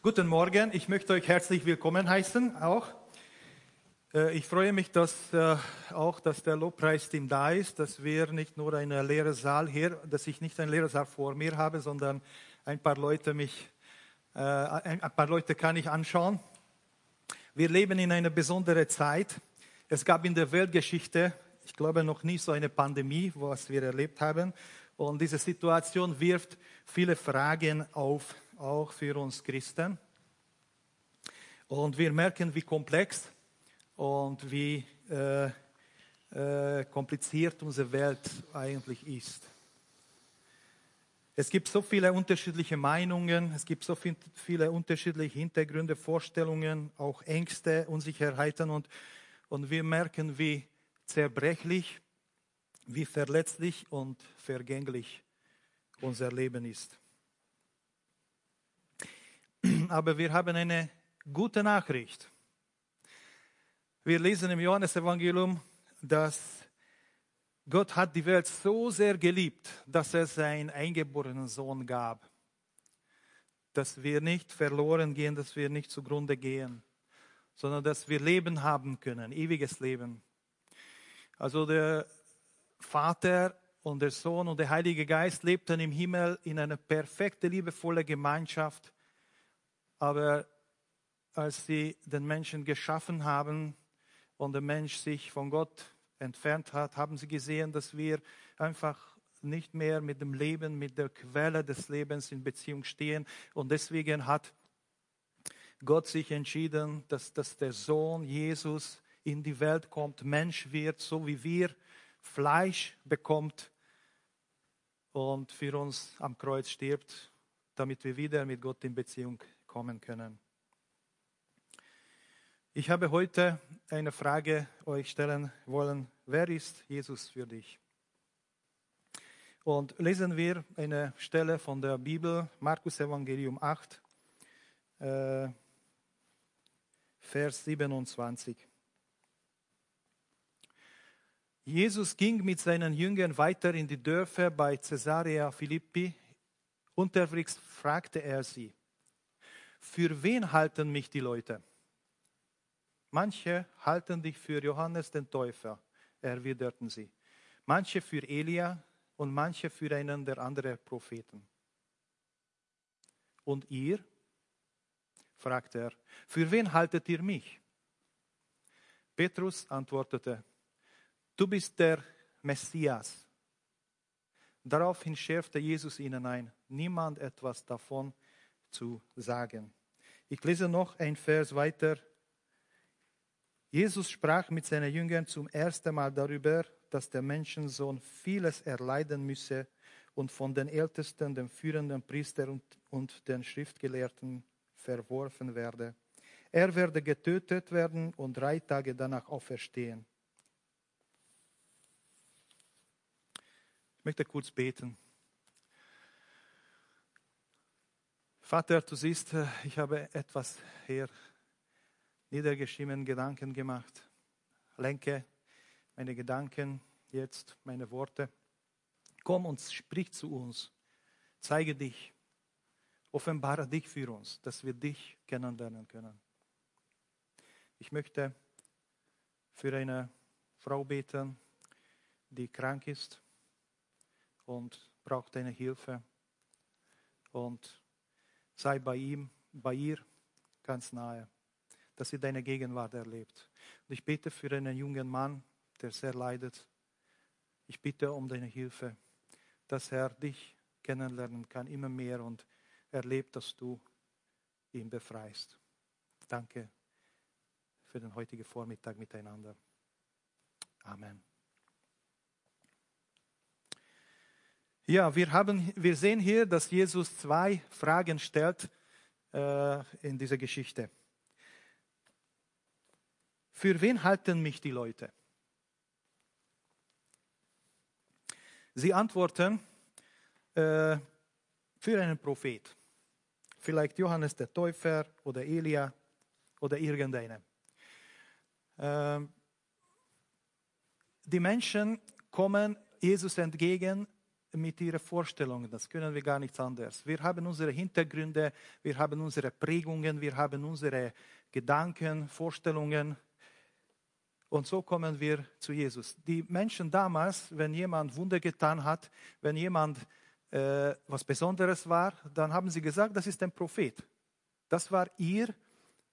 Guten Morgen, ich möchte euch herzlich willkommen heißen auch. Äh, ich freue mich, dass äh, auch, dass der Lobpreisteam da ist, dass wir nicht nur einen leeren Saal hier, dass ich nicht einen leeren Saal vor mir habe, sondern ein paar Leute mich, äh, ein paar Leute kann ich anschauen. Wir leben in einer besonderen Zeit. Es gab in der Weltgeschichte, ich glaube, noch nie so eine Pandemie, was wir erlebt haben. Und diese Situation wirft viele Fragen auf, auch für uns Christen. Und wir merken, wie komplex und wie äh, äh, kompliziert unsere Welt eigentlich ist. Es gibt so viele unterschiedliche Meinungen, es gibt so viel, viele unterschiedliche Hintergründe, Vorstellungen, auch Ängste, Unsicherheiten und, und wir merken, wie zerbrechlich, wie verletzlich und vergänglich unser Leben ist. Aber wir haben eine gute Nachricht. Wir lesen im Johannesevangelium, dass Gott hat die Welt so sehr geliebt, dass er seinen eingeborenen Sohn gab. Dass wir nicht verloren gehen, dass wir nicht zugrunde gehen, sondern dass wir Leben haben können, ewiges Leben. Also der Vater und der Sohn und der Heilige Geist lebten im Himmel in einer perfekten, liebevollen Gemeinschaft. Aber als sie den Menschen geschaffen haben, und der Mensch sich von Gott entfernt hat, haben sie gesehen, dass wir einfach nicht mehr mit dem Leben, mit der Quelle des Lebens in Beziehung stehen. Und deswegen hat Gott sich entschieden, dass, dass der Sohn Jesus in die Welt kommt, Mensch wird, so wie wir, Fleisch bekommt und für uns am Kreuz stirbt, damit wir wieder mit Gott in Beziehung kommen können. Ich habe heute eine Frage euch stellen wollen. Wer ist Jesus für dich? Und lesen wir eine Stelle von der Bibel, Markus Evangelium 8, äh, Vers 27. Jesus ging mit seinen Jüngern weiter in die Dörfer bei Caesarea Philippi. Unterwegs fragte er sie, für wen halten mich die Leute? Manche halten dich für Johannes den Täufer, erwiderten sie. Manche für Elia und manche für einen der anderen Propheten. Und ihr? fragte er, für wen haltet ihr mich? Petrus antwortete, du bist der Messias. Daraufhin schärfte Jesus ihnen ein, niemand etwas davon zu sagen. Ich lese noch ein Vers weiter Jesus sprach mit seinen Jüngern zum ersten Mal darüber, dass der Menschensohn vieles erleiden müsse und von den Ältesten, den führenden Priestern und, und den Schriftgelehrten verworfen werde. Er werde getötet werden und drei Tage danach auferstehen. Ich möchte kurz beten. Vater, du siehst, ich habe etwas hier niedergeschriebenen Gedanken gemacht. Lenke meine Gedanken jetzt, meine Worte. Komm und sprich zu uns. Zeige dich. Offenbare dich für uns, dass wir dich kennenlernen können. Ich möchte für eine Frau beten, die krank ist und braucht eine Hilfe. Und sei bei ihm, bei ihr ganz nahe dass sie deine Gegenwart erlebt. Und ich bete für einen jungen Mann, der sehr leidet. Ich bitte um deine Hilfe, dass er dich kennenlernen kann, immer mehr und erlebt, dass du ihn befreist. Danke für den heutigen Vormittag miteinander. Amen. Ja, wir, haben, wir sehen hier, dass Jesus zwei Fragen stellt äh, in dieser Geschichte. Für wen halten mich die Leute? Sie antworten äh, für einen Prophet. Vielleicht Johannes der Täufer oder Elia oder irgendeinen. Äh, die Menschen kommen Jesus entgegen mit ihren Vorstellungen. Das können wir gar nichts anderes. Wir haben unsere Hintergründe, wir haben unsere Prägungen, wir haben unsere Gedanken, Vorstellungen. Und so kommen wir zu Jesus. Die Menschen damals, wenn jemand Wunder getan hat, wenn jemand äh, was Besonderes war, dann haben sie gesagt, das ist ein Prophet. Das war ihre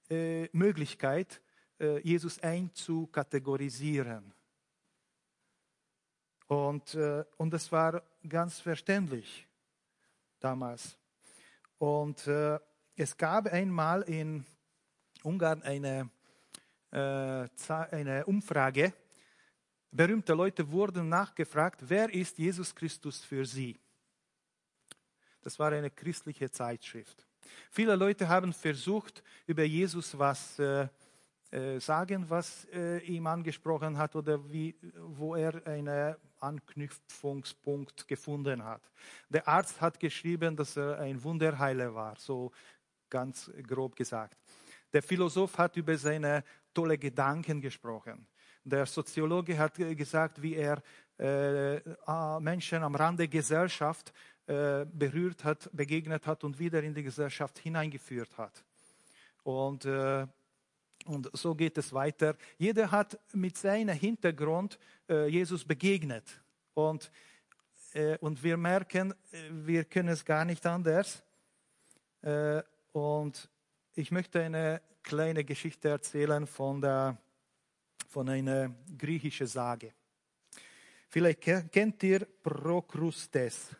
äh, Möglichkeit, äh, Jesus einzukategorisieren. Und, äh, und das war ganz verständlich damals. Und äh, es gab einmal in Ungarn eine, äh, eine Umfrage. Berühmte Leute wurden nachgefragt, wer ist Jesus Christus für sie? Das war eine christliche Zeitschrift. Viele Leute haben versucht, über Jesus was äh, sagen, was äh, ihm angesprochen hat oder wie, wo er einen Anknüpfungspunkt gefunden hat. Der Arzt hat geschrieben, dass er ein Wunderheiler war, so ganz grob gesagt. Der Philosoph hat über seine tolle Gedanken gesprochen. Der Soziologe hat gesagt, wie er äh, Menschen am Rande der Gesellschaft äh, berührt hat, begegnet hat und wieder in die Gesellschaft hineingeführt hat. Und, äh, und so geht es weiter. Jeder hat mit seinem Hintergrund äh, Jesus begegnet. Und, äh, und wir merken, äh, wir können es gar nicht anders. Und ich möchte eine kleine Geschichte erzählen von, der, von einer griechischen Sage. Vielleicht kennt ihr Prokrustes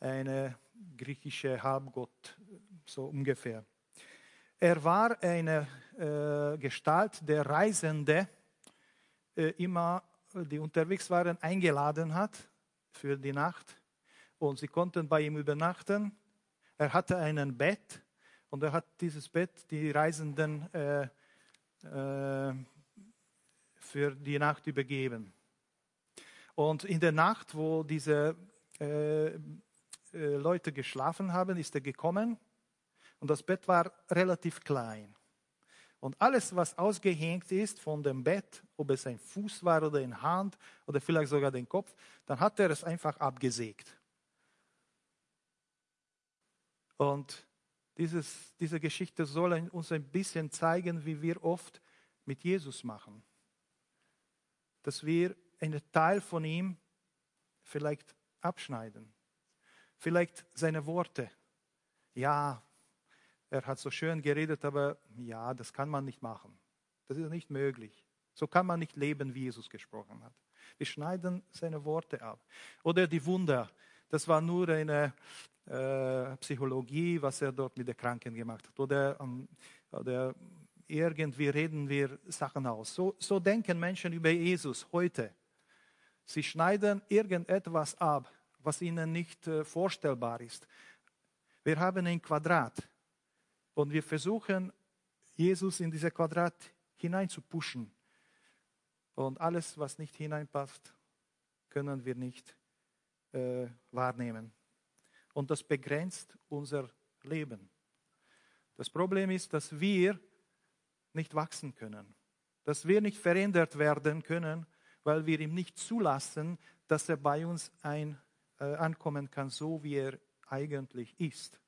eine griechische Halbgott, so ungefähr. Er war eine äh, Gestalt, der Reisende äh, immer, die unterwegs waren, eingeladen hat für die Nacht. Und sie konnten bei ihm übernachten. Er hatte ein Bett und er hat dieses Bett die Reisenden äh, äh für die Nacht übergeben. Und in der Nacht, wo diese äh, äh, Leute geschlafen haben, ist er gekommen und das Bett war relativ klein. Und alles, was ausgehängt ist von dem Bett, ob es ein Fuß war oder eine Hand oder vielleicht sogar den Kopf, dann hat er es einfach abgesägt. Und dieses, diese Geschichte soll uns ein bisschen zeigen, wie wir oft mit Jesus machen. Dass wir einen Teil von ihm vielleicht abschneiden. Vielleicht seine Worte. Ja, er hat so schön geredet, aber ja, das kann man nicht machen. Das ist nicht möglich. So kann man nicht leben, wie Jesus gesprochen hat. Wir schneiden seine Worte ab. Oder die Wunder. Das war nur eine äh, Psychologie, was er dort mit den Kranken gemacht hat. Oder, ähm, oder irgendwie reden wir Sachen aus. So, so denken Menschen über Jesus heute. Sie schneiden irgendetwas ab, was ihnen nicht äh, vorstellbar ist. Wir haben ein Quadrat und wir versuchen, Jesus in dieses Quadrat hineinzupuschen. Und alles, was nicht hineinpasst, können wir nicht äh, wahrnehmen. Und das begrenzt unser Leben. Das Problem ist, dass wir nicht wachsen können, dass wir nicht verändert werden können, weil wir ihm nicht zulassen, dass er bei uns ein äh, ankommen kann, so wie er eigentlich ist.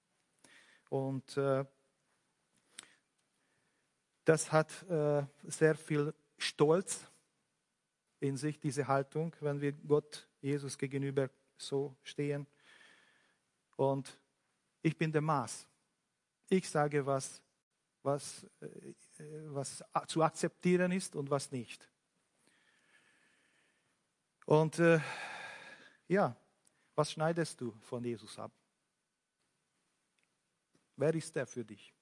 Und äh, das hat äh, sehr viel Stolz in sich, diese Haltung, wenn wir Gott, Jesus gegenüber so stehen. Und ich bin der Maß. Ich sage, was, was, äh, was zu akzeptieren ist und was nicht. Und äh, ja, was schneidest du von Jesus ab? Wer ist er für dich?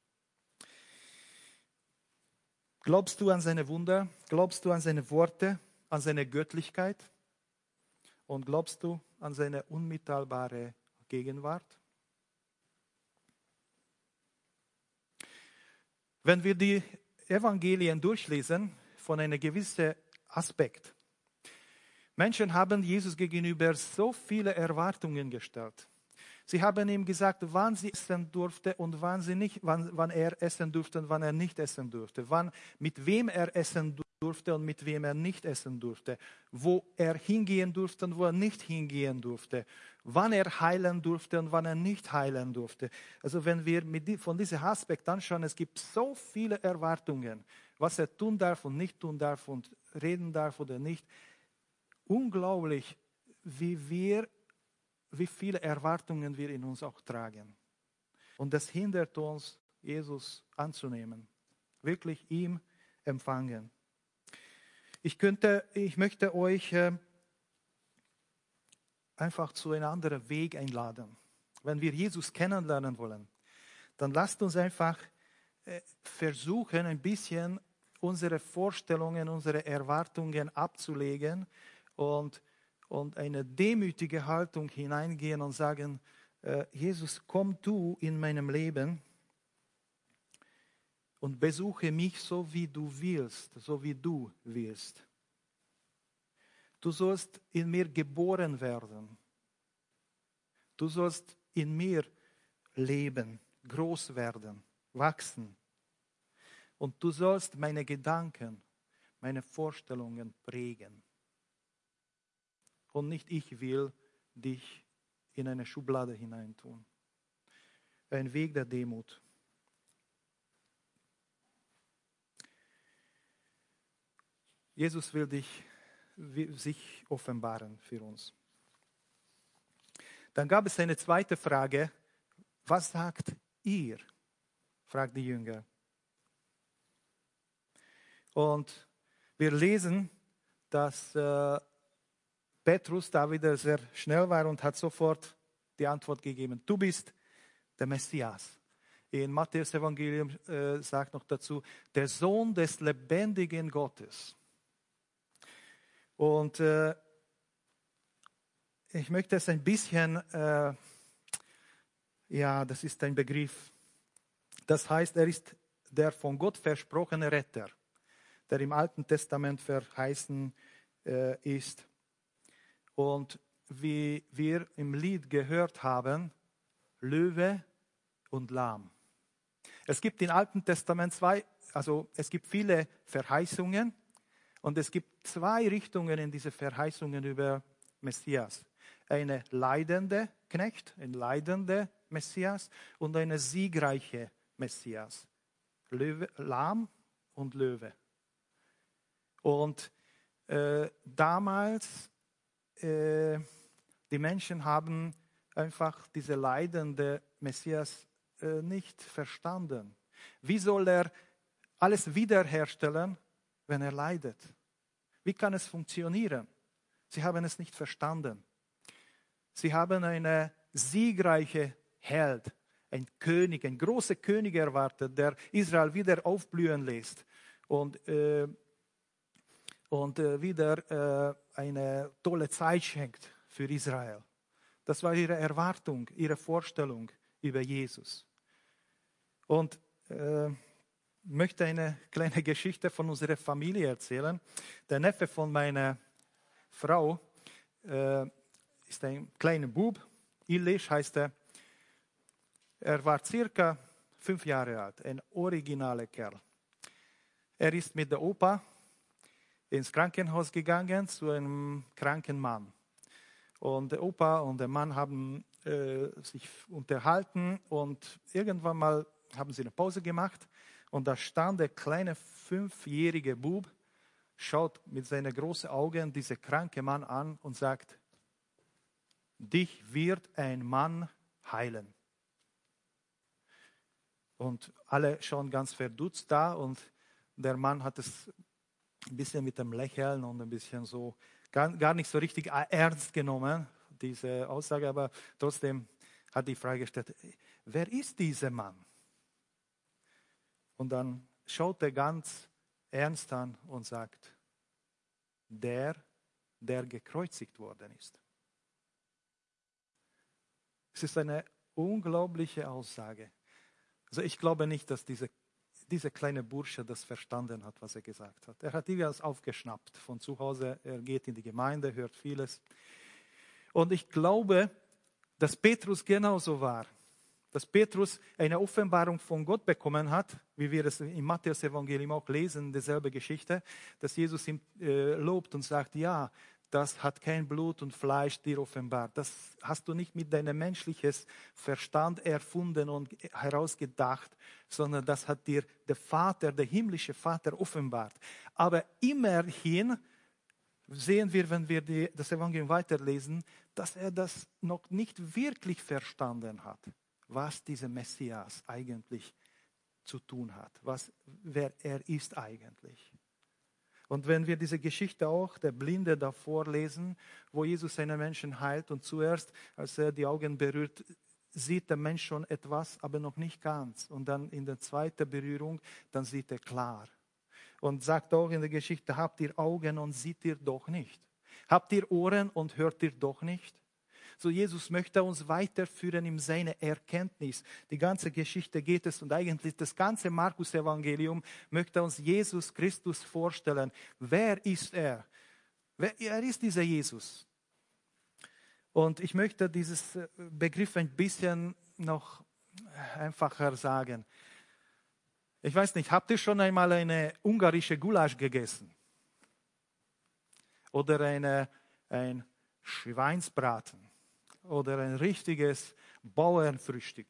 Glaubst du an seine Wunder? Glaubst du an seine Worte, an seine Göttlichkeit? Und glaubst du an seine unmittelbare Gegenwart? Wenn wir die Evangelien durchlesen, von einem gewissen Aspekt, Menschen haben Jesus gegenüber so viele Erwartungen gestellt. Sie haben ihm gesagt, wann sie essen durfte und wann, sie nicht, wann, wann er essen durfte und wann er nicht essen durfte. Wann, mit wem er essen durfte und mit wem er nicht essen durfte. Wo er hingehen durfte und wo er nicht hingehen durfte. Wann er heilen durfte und wann er nicht heilen durfte. Also wenn wir mit, von diesem Aspekt anschauen, es gibt so viele Erwartungen, was er tun darf und nicht tun darf und reden darf oder nicht. Unglaublich, wie wir wie viele Erwartungen wir in uns auch tragen. Und das hindert uns, Jesus anzunehmen, wirklich ihm empfangen. Ich könnte, ich möchte euch äh, einfach zu einem anderen Weg einladen. Wenn wir Jesus kennenlernen wollen, dann lasst uns einfach äh, versuchen, ein bisschen unsere Vorstellungen, unsere Erwartungen abzulegen und und eine demütige Haltung hineingehen und sagen, äh, Jesus, komm du in meinem Leben und besuche mich so, wie du willst, so wie du willst. Du sollst in mir geboren werden. Du sollst in mir leben, groß werden, wachsen. Und du sollst meine Gedanken, meine Vorstellungen prägen und nicht ich will dich in eine Schublade hineintun. Ein Weg der Demut. Jesus will dich, sich offenbaren für uns. Dann gab es eine zweite Frage. Was sagt ihr? fragt die Jünger. Und wir lesen, dass äh, Petrus da wieder sehr schnell war und hat sofort die Antwort gegeben, du bist der Messias. In Matthäus Evangelium äh, sagt noch dazu, der Sohn des lebendigen Gottes. Und äh, ich möchte es ein bisschen, äh, ja, das ist ein Begriff. Das heißt, er ist der von Gott versprochene Retter, der im Alten Testament verheißen äh, ist. Und wie wir im Lied gehört haben, Löwe und Lamm. Es gibt im Alten Testament zwei, also es gibt viele Verheißungen und es gibt zwei Richtungen in diese Verheißungen über Messias. Eine leidende Knecht, ein leidende Messias und eine siegreiche Messias. Löwe, Lamm und Löwe. Und äh, damals äh, die Menschen haben einfach diese leidende Messias äh, nicht verstanden. Wie soll er alles wiederherstellen, wenn er leidet? Wie kann es funktionieren? Sie haben es nicht verstanden. Sie haben eine siegreiche Held, ein König, ein großer König erwartet, der Israel wieder aufblühen lässt und, äh, und äh, wieder äh, eine tolle Zeit schenkt für Israel. Das war ihre Erwartung, ihre Vorstellung über Jesus. Und äh, möchte eine kleine Geschichte von unserer Familie erzählen. Der Neffe von meiner Frau äh, ist ein kleiner Bub, Illich heißt er. Er war circa fünf Jahre alt, ein originaler Kerl. Er ist mit der Opa ins Krankenhaus gegangen zu einem kranken Mann. Und der Opa und der Mann haben äh, sich unterhalten und irgendwann mal haben sie eine Pause gemacht und da stand der kleine fünfjährige Bub, schaut mit seinen großen Augen diesen kranken Mann an und sagt, dich wird ein Mann heilen. Und alle schauen ganz verdutzt da und der Mann hat es ein bisschen mit dem Lächeln und ein bisschen so, gar, gar nicht so richtig ernst genommen, diese Aussage, aber trotzdem hat die Frage gestellt, wer ist dieser Mann? Und dann schaut er ganz ernst an und sagt, der, der gekreuzigt worden ist. Es ist eine unglaubliche Aussage. Also ich glaube nicht, dass diese dieser kleine Bursche das verstanden hat, was er gesagt hat. Er hat irgendwas aufgeschnappt von zu Hause. Er geht in die Gemeinde, hört vieles. Und ich glaube, dass Petrus genauso war. Dass Petrus eine Offenbarung von Gott bekommen hat, wie wir es im Matthäus-Evangelium auch lesen, dieselbe Geschichte, dass Jesus ihm äh, lobt und sagt, ja, das hat kein Blut und Fleisch dir offenbart. Das hast du nicht mit deinem menschlichen Verstand erfunden und herausgedacht, sondern das hat dir der Vater, der himmlische Vater offenbart. Aber immerhin sehen wir, wenn wir die, das Evangelium weiterlesen, dass er das noch nicht wirklich verstanden hat, was dieser Messias eigentlich zu tun hat, was, wer er ist eigentlich. Und wenn wir diese Geschichte auch der Blinde davor lesen, wo Jesus seine Menschen heilt und zuerst, als er die Augen berührt, sieht der Mensch schon etwas, aber noch nicht ganz. Und dann in der zweiten Berührung, dann sieht er klar. Und sagt auch in der Geschichte, habt ihr Augen und seht ihr doch nicht? Habt ihr Ohren und hört ihr doch nicht? So Jesus möchte uns weiterführen in seine Erkenntnis. Die ganze Geschichte geht es und eigentlich das ganze Markus-Evangelium möchte uns Jesus Christus vorstellen. Wer ist er? Wer er ist dieser Jesus? Und ich möchte dieses äh, Begriff ein bisschen noch einfacher sagen. Ich weiß nicht, habt ihr schon einmal eine ungarische Gulasch gegessen? Oder eine, ein Schweinsbraten? Oder ein richtiges Bauernfrühstück.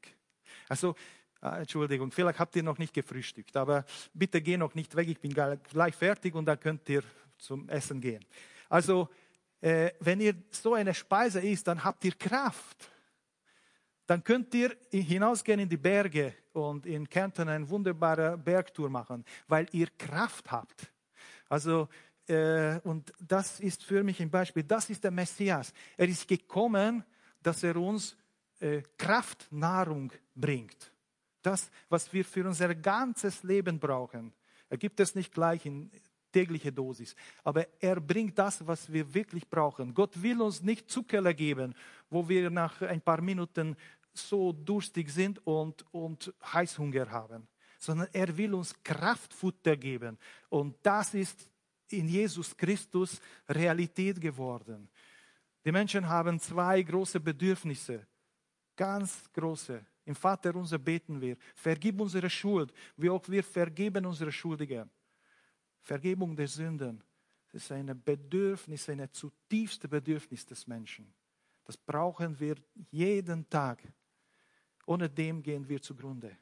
Also, äh, Entschuldigung, vielleicht habt ihr noch nicht gefrühstückt, aber bitte geh noch nicht weg, ich bin gleich fertig und dann könnt ihr zum Essen gehen. Also, äh, wenn ihr so eine Speise isst, dann habt ihr Kraft. Dann könnt ihr hinausgehen in die Berge und in Kärnten eine wunderbare Bergtour machen, weil ihr Kraft habt. Also, äh, und das ist für mich ein Beispiel. Das ist der Messias. Er ist gekommen, dass er uns äh, Kraftnahrung bringt. Das, was wir für unser ganzes Leben brauchen. Er gibt es nicht gleich in tägliche Dosis, aber er bringt das, was wir wirklich brauchen. Gott will uns nicht Zucker geben, wo wir nach ein paar Minuten so durstig sind und, und Heißhunger haben, sondern er will uns Kraftfutter geben. Und das ist in Jesus Christus Realität geworden. Die Menschen haben zwei große Bedürfnisse, ganz große. Im Vater unser beten wir, vergib unsere Schuld, wie auch wir vergeben unsere Schuldigen. Vergebung der Sünden, ist ein Bedürfnis, ein zutiefstes Bedürfnis des Menschen. Das brauchen wir jeden Tag. Ohne dem gehen wir zugrunde.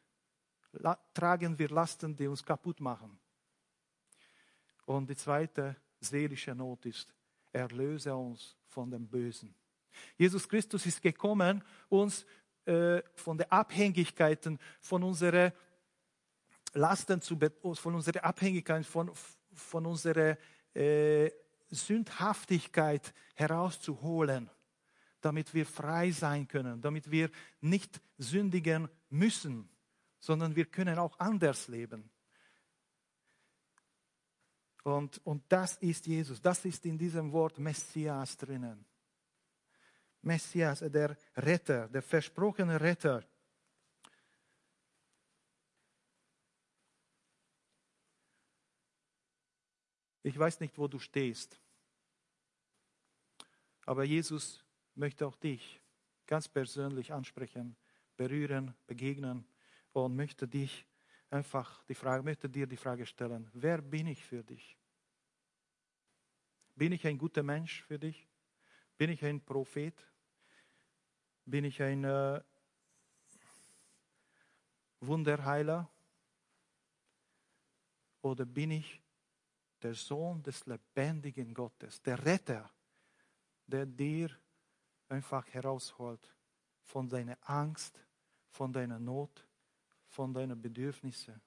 La tragen wir Lasten, die uns kaputt machen. Und die zweite seelische Not ist, erlöse uns von dem Bösen. Jesus Christus ist gekommen, uns äh, von den Abhängigkeiten, von unseren Lasten zu, von unserer Abhängigkeit, von, von unserer äh, Sündhaftigkeit herauszuholen, damit wir frei sein können, damit wir nicht sündigen müssen, sondern wir können auch anders leben. Und, und das ist Jesus, das ist in diesem Wort Messias drinnen. Messias, der Retter, der versprochene Retter. Ich weiß nicht, wo du stehst, aber Jesus möchte auch dich ganz persönlich ansprechen, berühren, begegnen und möchte dich einfach die Frage, möchte dir die Frage stellen, wer bin ich für dich? Bin ich ein guter Mensch für dich? Bin ich ein Prophet? Bin ich ein äh, Wunderheiler? Oder bin ich der Sohn des lebendigen Gottes, der Retter, der dir einfach herausholt von deiner Angst, von deiner Not, von deinen Bedürfnissen.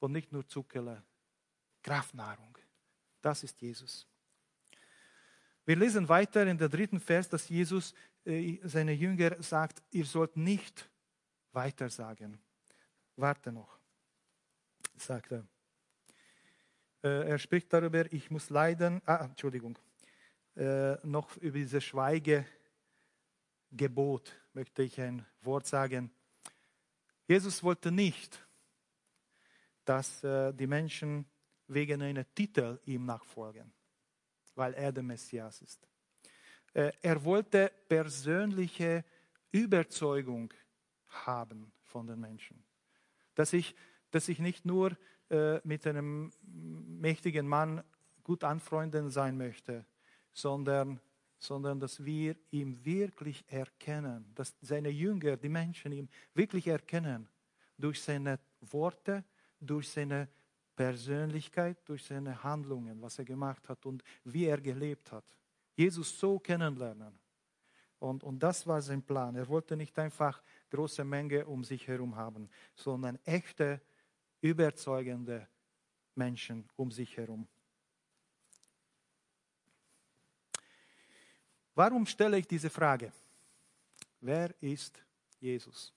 Und nicht nur Zuckerle, Kraftnahrung. Das ist Jesus. Wir lesen weiter in der dritten Vers, dass Jesus äh, seine Jünger sagt, ihr sollt nicht weiter sagen. Warte noch, sagt er. Äh, er spricht darüber, ich muss leiden, ah, Entschuldigung, äh, noch über dieses Schweigegebot möchte ich ein Wort sagen. Jesus wollte nicht, dass äh, die Menschen wegen einer Titel ihm nachfolgen, weil er der Messias ist. Äh, er wollte persönliche Überzeugung haben von den Menschen. Dass ich, dass ich nicht nur äh, mit einem mächtigen Mann gut anfreunden sein möchte, sondern, sondern dass wir ihn wirklich erkennen, dass seine Jünger, die Menschen ihn wirklich erkennen durch seine Worte, durch seine Persönlichkeit, durch seine Handlungen, was er gemacht hat und wie er gelebt hat. Jesus so kennenlernen. Und, und das war sein Plan. Er wollte nicht einfach große Menge um sich herum haben, sondern echte, überzeugende Menschen um sich herum. Warum stelle ich diese Frage? Wer ist Jesus?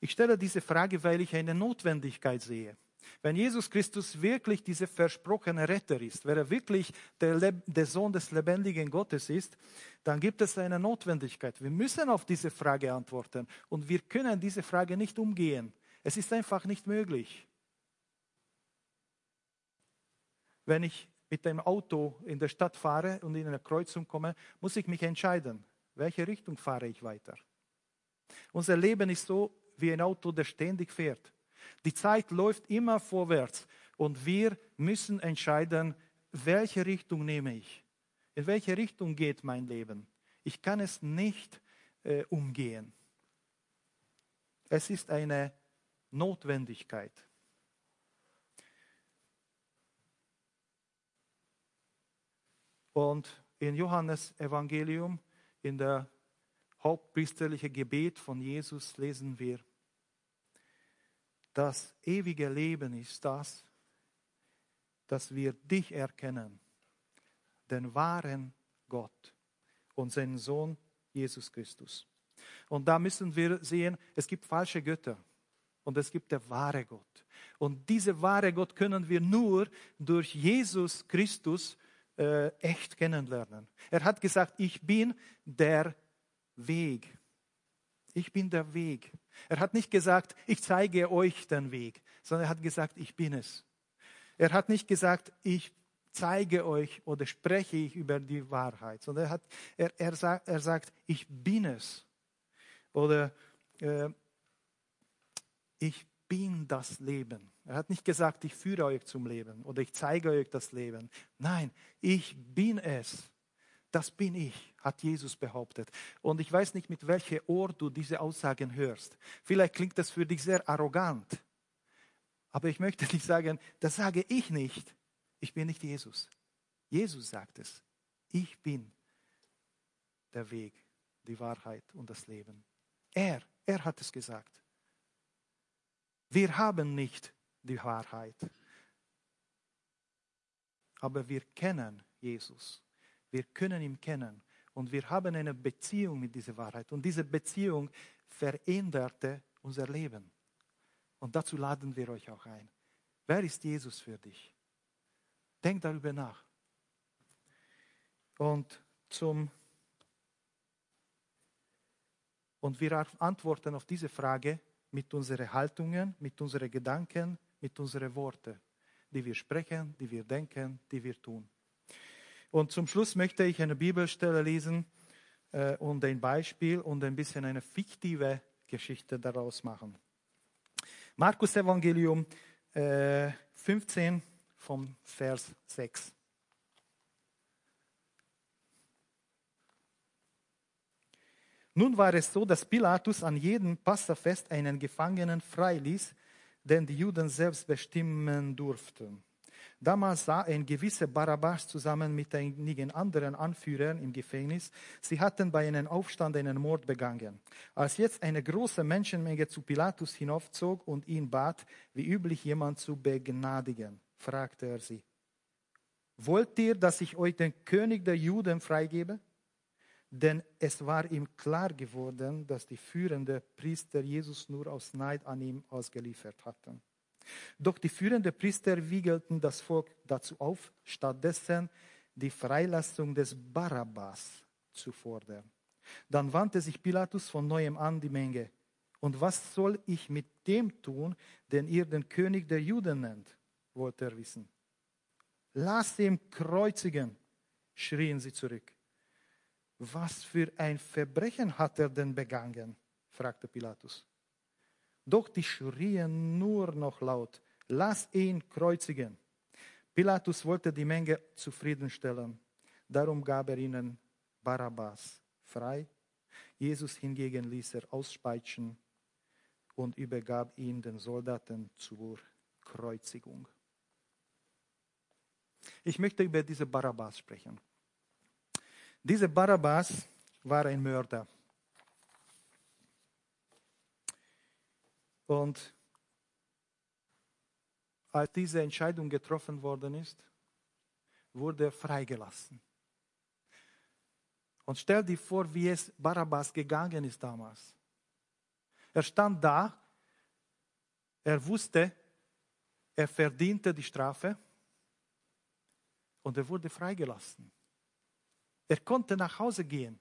Ich stelle diese Frage, weil ich eine Notwendigkeit sehe. Wenn Jesus Christus wirklich dieser versprochene Retter ist, wenn er wirklich der, der, Sohn des lebendigen Gottes ist, dann gibt es eine Notwendigkeit. Wir müssen auf diese Frage antworten und wir können diese Frage nicht umgehen. Es ist einfach nicht möglich. Wenn ich mit dem Auto in der Stadt fahre und in eine Kreuzung komme, muss ich mich entscheiden, welche Richtung fahre ich weiter. Unser Leben ist so wie ein Auto, das ständig fährt. Die Zeit läuft immer vorwärts und wir müssen entscheiden, welche Richtung nehme ich? In welche Richtung geht mein Leben? Ich kann es nicht äh, umgehen. Es ist eine Notwendigkeit. Und in Johannes Evangelium, in der hauptpriesterlichen Gebet von Jesus lesen wir, das ewige Leben ist das, dass wir dich erkennen, den wahren Gott und seinen Sohn Jesus Christus. Und da müssen wir sehen, es gibt falsche Götter und es gibt der wahre Gott. Und diese wahre Gott können wir nur durch Jesus Christus äh, echt kennenlernen. Er hat gesagt, ich bin der Weg. Ich bin der Weg. Er hat nicht gesagt, ich zeige euch den Weg, sondern er hat gesagt, ich bin es. Er hat nicht gesagt, ich zeige euch oder spreche ich über die Wahrheit, sondern er, hat, er, er, sagt, er sagt, ich bin es. Oder äh, ich bin das Leben. Er hat nicht gesagt, ich führe euch zum Leben oder ich zeige euch das Leben. Nein, ich bin es. Das bin ich, hat Jesus behauptet. Und ich weiß nicht, mit welchem Ohr du diese Aussagen hörst. Vielleicht klingt das für dich sehr arrogant. Aber ich möchte dich sagen, das sage ich nicht. Ich bin nicht Jesus. Jesus sagt es. Ich bin der Weg, die Wahrheit und das Leben. Er, er hat es gesagt. Wir haben nicht die Wahrheit, aber wir kennen Jesus. Wir können ihn kennen und wir haben eine Beziehung mit dieser Wahrheit. Und diese Beziehung veränderte unser Leben. Und dazu laden wir euch auch ein. Wer ist Jesus für dich? Denk darüber nach. Und zum und wir antworten auf diese Frage mit unseren Haltungen, mit unseren Gedanken, mit unseren Worten, die wir sprechen, die wir denken, die wir tun. Und zum Schluss möchte ich eine Bibelstelle lesen äh, und ein Beispiel und ein bisschen eine fiktive Geschichte daraus machen. Markus Evangelium äh, 15 vom Vers 6. Nun war es so, dass Pilatus an jedem Passafest einen Gefangenen freiließ, den die Juden selbst bestimmen durften. Damals sah ein gewisser Barabbas zusammen mit einigen anderen Anführern im Gefängnis. Sie hatten bei einem Aufstand einen Mord begangen. Als jetzt eine große Menschenmenge zu Pilatus hinaufzog und ihn bat, wie üblich jemand zu begnadigen, fragte er sie, wollt ihr, dass ich euch den König der Juden freigebe? Denn es war ihm klar geworden, dass die führenden Priester Jesus nur aus Neid an ihm ausgeliefert hatten. Doch die führenden Priester wiegelten das Volk dazu auf, stattdessen die Freilassung des Barabbas zu fordern. Dann wandte sich Pilatus von neuem an die Menge. Und was soll ich mit dem tun, den ihr den König der Juden nennt? wollte er wissen. Lass ihn kreuzigen, schrien sie zurück. Was für ein Verbrechen hat er denn begangen? fragte Pilatus. Doch die schrien nur noch laut, lass ihn kreuzigen. Pilatus wollte die Menge zufriedenstellen. Darum gab er ihnen Barabbas frei. Jesus hingegen ließ er auspeitschen und übergab ihn den Soldaten zur Kreuzigung. Ich möchte über diese Barabbas sprechen. Dieser Barabbas war ein Mörder. Und als diese Entscheidung getroffen worden ist, wurde er freigelassen. Und stell dir vor, wie es Barabbas gegangen ist damals. Er stand da, er wusste, er verdiente die Strafe und er wurde freigelassen. Er konnte nach Hause gehen.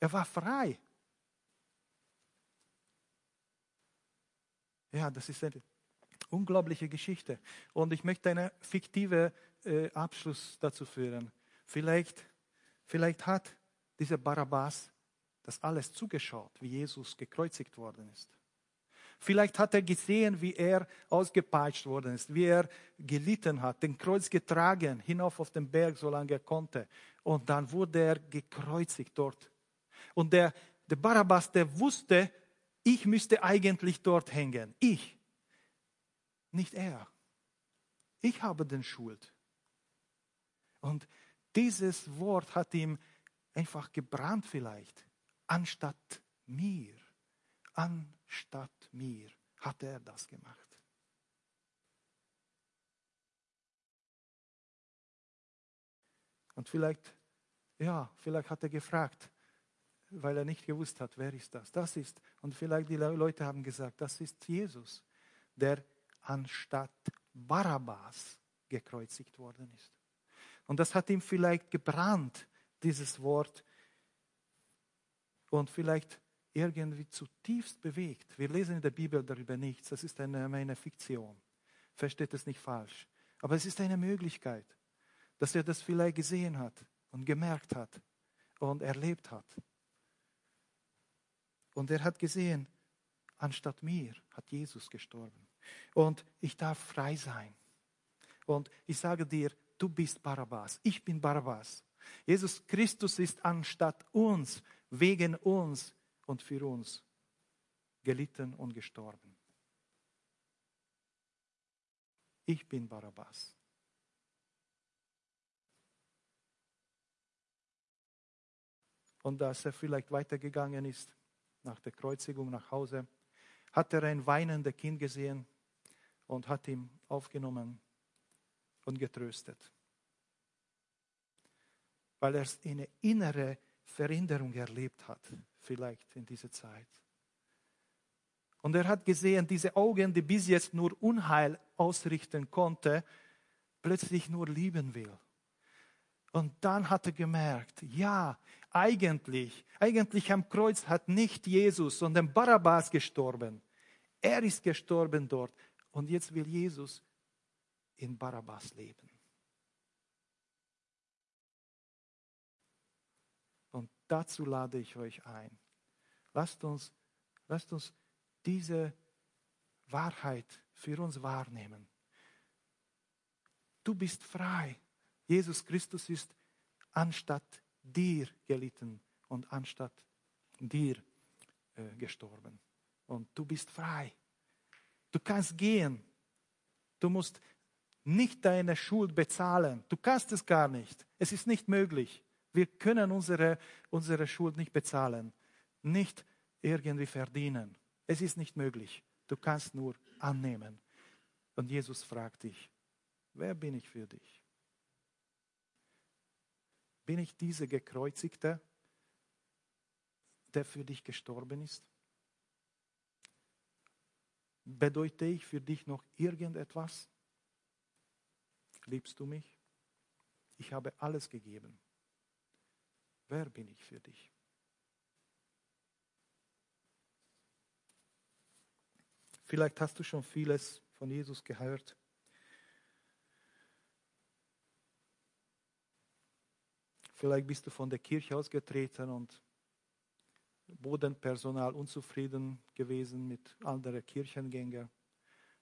Er war frei. Ja, das ist eine unglaubliche Geschichte. Und ich möchte einen fiktiven äh, Abschluss dazu führen. Vielleicht, vielleicht hat dieser Barabbas das alles zugeschaut, wie Jesus gekreuzigt worden ist. Vielleicht hat er gesehen, wie er ausgepeitscht worden ist, wie er gelitten hat, den Kreuz getragen, hinauf auf den Berg, solange er konnte. Und dann wurde er gekreuzigt dort. Und der, der Barabbas, der wusste, ich müsste eigentlich dort hängen. Ich. Nicht er. Ich habe den Schuld. Und dieses Wort hat ihm einfach gebrannt vielleicht. Anstatt mir. Anstatt mir hat er das gemacht. Und vielleicht, ja, vielleicht hat er gefragt, weil er nicht gewusst hat, wer ist das? Das ist, und vielleicht die Leute haben gesagt, das ist Jesus, der anstatt Barabbas gekreuzigt worden ist. Und das hat ihm vielleicht gebrannt, dieses Wort, und vielleicht irgendwie zutiefst bewegt. Wir lesen in der Bibel darüber nichts, das ist eine, eine Fiktion. Versteht es nicht falsch. Aber es ist eine Möglichkeit, dass er das vielleicht gesehen hat und gemerkt hat und erlebt hat. Und er hat gesehen, anstatt mir hat Jesus gestorben. Und ich darf frei sein. Und ich sage dir, du bist Barabbas. Ich bin Barabbas. Jesus Christus ist anstatt uns, wegen uns und für uns gelitten und gestorben. Ich bin Barabbas. Und als er vielleicht weitergegangen ist, nach der Kreuzigung nach Hause, hat er ein weinendes Kind gesehen und hat ihn aufgenommen und getröstet. Weil er eine innere Veränderung erlebt hat, vielleicht in dieser Zeit. Und er hat gesehen, diese Augen, die bis jetzt nur Unheil ausrichten konnte, plötzlich nur lieben will. Und dann hat er gemerkt, ja, eigentlich, eigentlich am Kreuz hat nicht Jesus, sondern Barabbas gestorben. Er ist gestorben dort. Und jetzt will Jesus in Barabbas leben. Und dazu lade ich euch ein. Lasst uns, lasst uns diese Wahrheit für uns wahrnehmen. Du bist frei. Jesus Christus ist anstatt dir gelitten und anstatt dir äh, gestorben. Und du bist frei. Du kannst gehen. Du musst nicht deine Schuld bezahlen. Du kannst es gar nicht. Es ist nicht möglich. Wir können unsere, unsere Schuld nicht bezahlen, nicht irgendwie verdienen. Es ist nicht möglich. Du kannst nur annehmen. Und Jesus fragt dich, wer bin ich für dich? Bin ich dieser Gekreuzigte, der für dich gestorben ist? Bedeute ich für dich noch irgendetwas? Liebst du mich? Ich habe alles gegeben. Wer bin ich für dich? Vielleicht hast du schon vieles von Jesus gehört. Vielleicht bist du von der Kirche ausgetreten und Bodenpersonal unzufrieden gewesen mit anderen Kirchengängern.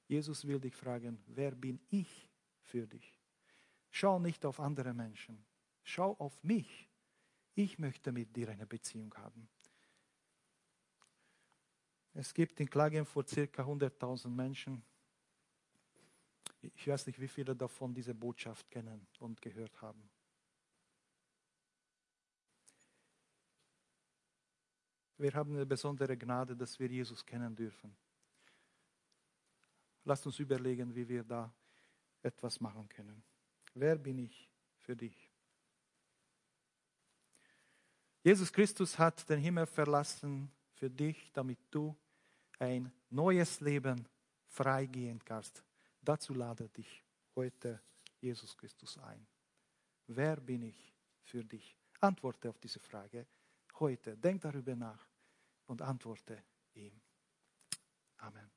Jesus will dich fragen, wer bin ich für dich? Schau nicht auf andere Menschen, schau auf mich. Ich möchte mit dir eine Beziehung haben. Es gibt in Klagenfurt circa 100.000 Menschen. Ich weiß nicht, wie viele davon diese Botschaft kennen und gehört haben. Wir haben eine besondere Gnade, dass wir Jesus kennen dürfen. Lasst uns überlegen, wie wir da etwas machen können. Wer bin ich für dich? Jesus Christus hat den Himmel verlassen für dich, damit du ein neues Leben freigehen kannst. Dazu lade dich heute Jesus Christus ein. Wer bin ich für dich? Antworte auf diese Frage heute. Denk darüber nach und antworte ihm. Amen.